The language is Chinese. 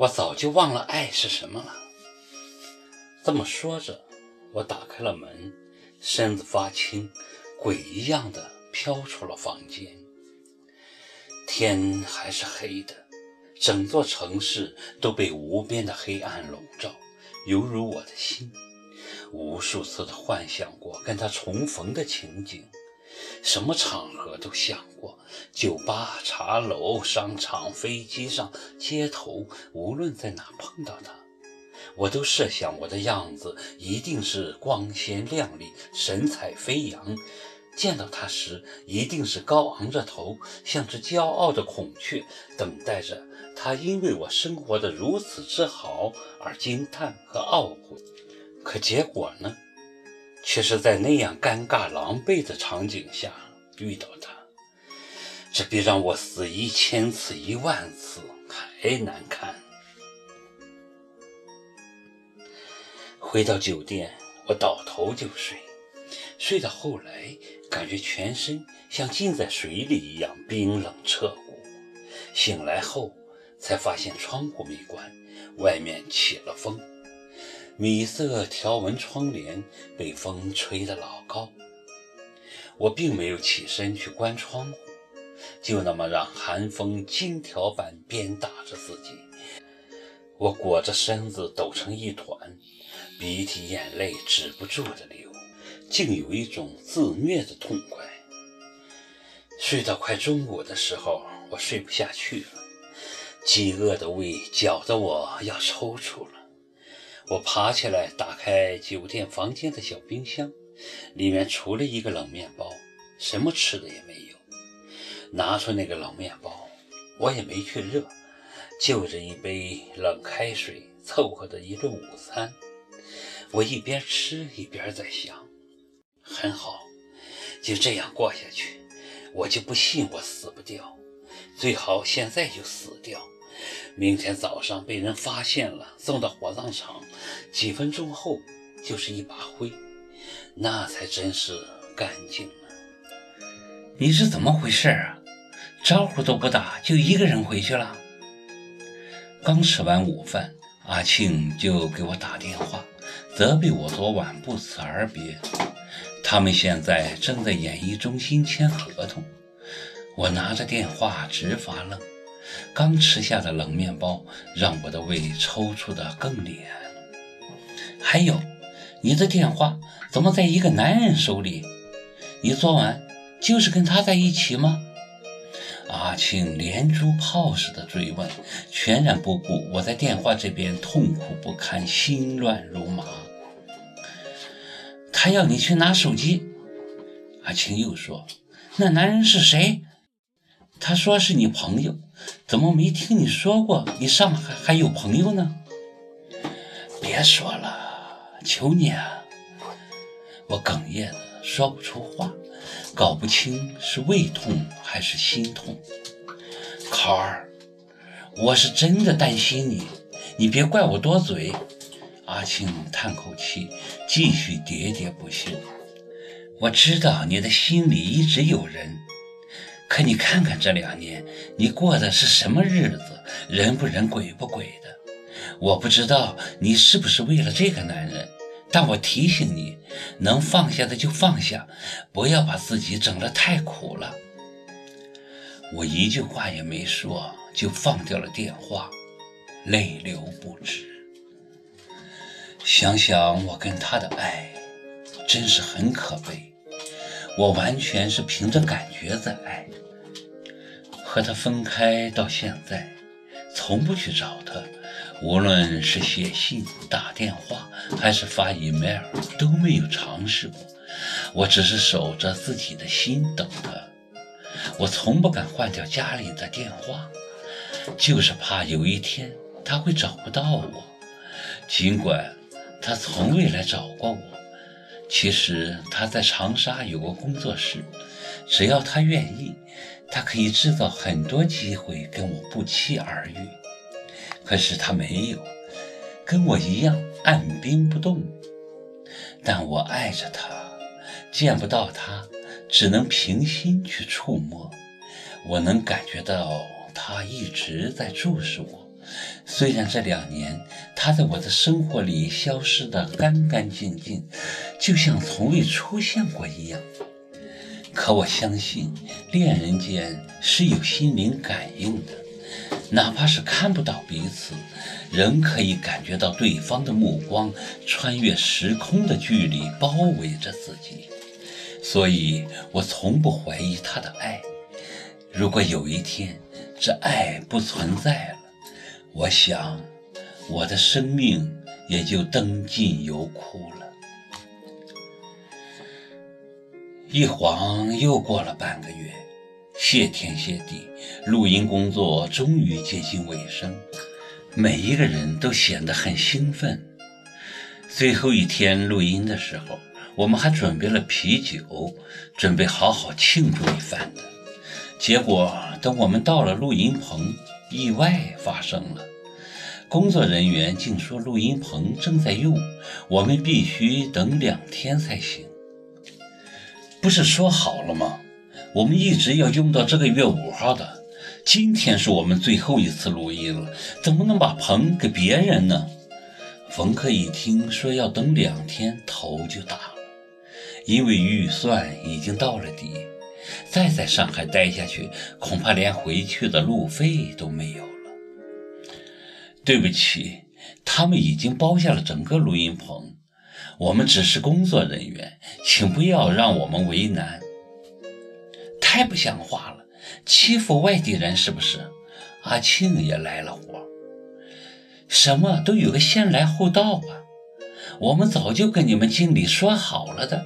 我早就忘了爱是什么了。这么说着，我打开了门，身子发轻，鬼一样的飘出了房间。天还是黑的，整座城市都被无边的黑暗笼罩，犹如我的心。无数次的幻想过跟他重逢的情景，什么场合都想过，酒吧、茶楼、商场、飞机上、街头，无论在哪碰到他，我都设想我的样子一定是光鲜亮丽、神采飞扬。见到他时，一定是高昂着头，像只骄傲的孔雀，等待着他因为我生活的如此之好而惊叹和懊悔。可结果呢，却是在那样尴尬狼狈的场景下遇到他，这比让我死一千次一万次还难看。回到酒店，我倒头就睡，睡到后来，感觉全身像浸在水里一样冰冷彻骨。醒来后，才发现窗户没关，外面起了风。米色条纹窗帘被风吹得老高，我并没有起身去关窗户，就那么让寒风金条般鞭打着自己。我裹着身子抖成一团，鼻涕眼泪止不住的流，竟有一种自虐的痛快。睡到快中午的时候，我睡不下去了，饥饿的胃搅得我要抽搐了。我爬起来，打开酒店房间的小冰箱，里面除了一个冷面包，什么吃的也没有。拿出那个冷面包，我也没去热，就着一杯冷开水凑合的一顿午餐。我一边吃一边在想：很好，就这样过下去，我就不信我死不掉。最好现在就死掉。明天早上被人发现了，送到火葬场，几分钟后就是一把灰，那才真是干净了。你是怎么回事啊？招呼都不打就一个人回去了？刚吃完午饭，阿庆就给我打电话，责备我昨晚不辞而别。他们现在正在演艺中心签合同。我拿着电话直发愣。刚吃下的冷面包让我的胃抽搐得更厉害了。还有，你的电话怎么在一个男人手里？你昨晚就是跟他在一起吗？阿庆连珠炮似的追问，全然不顾我在电话这边痛苦不堪，心乱如麻。他要你去拿手机。阿庆又说：“那男人是谁？”他说是你朋友。怎么没听你说过你上海还有朋友呢？别说了，求你啊！我哽咽的说不出话，搞不清是胃痛还是心痛。考儿，我是真的担心你，你别怪我多嘴。阿庆叹口气，继续喋喋不休。我知道你的心里一直有人。可你看看这两年，你过的是什么日子？人不人，鬼不鬼的。我不知道你是不是为了这个男人，但我提醒你，能放下的就放下，不要把自己整得太苦了。我一句话也没说，就放掉了电话，泪流不止。想想我跟他的爱，真是很可悲。我完全是凭着感觉在爱，和他分开到现在，从不去找他，无论是写信、打电话，还是发 email，都没有尝试过。我只是守着自己的心等他。我从不敢换掉家里的电话，就是怕有一天他会找不到我。尽管他从未来找过我。其实他在长沙有个工作室，只要他愿意，他可以制造很多机会跟我不期而遇。可是他没有，跟我一样按兵不动。但我爱着他，见不到他，只能平心去触摸。我能感觉到他一直在注视我，虽然这两年他在我的生活里消失得干干净净，就像从未出现过一样，可我相信恋人间是有心灵感应的，哪怕是看不到彼此，仍可以感觉到对方的目光穿越时空的距离包围着自己，所以我从不怀疑他的爱。如果有一天这爱不存在了，我想我的生命也就灯尽油枯了。一晃又过了半个月，谢天谢地，录音工作终于接近尾声，每一个人都显得很兴奋。最后一天录音的时候，我们还准备了啤酒，准备好好庆祝一番的。结果，等我们到了录音棚，意外发生了。工作人员竟说录音棚正在用，我们必须等两天才行。不是说好了吗？我们一直要用到这个月五号的。今天是我们最后一次录音了，怎么能把棚给别人呢？冯克一听说要等两天，头就大了，因为预算已经到了底。再在上海待下去，恐怕连回去的路费都没有了。对不起，他们已经包下了整个录音棚，我们只是工作人员，请不要让我们为难。太不像话了，欺负外地人是不是？阿庆也来了火，什么都有个先来后到啊！我们早就跟你们经理说好了的。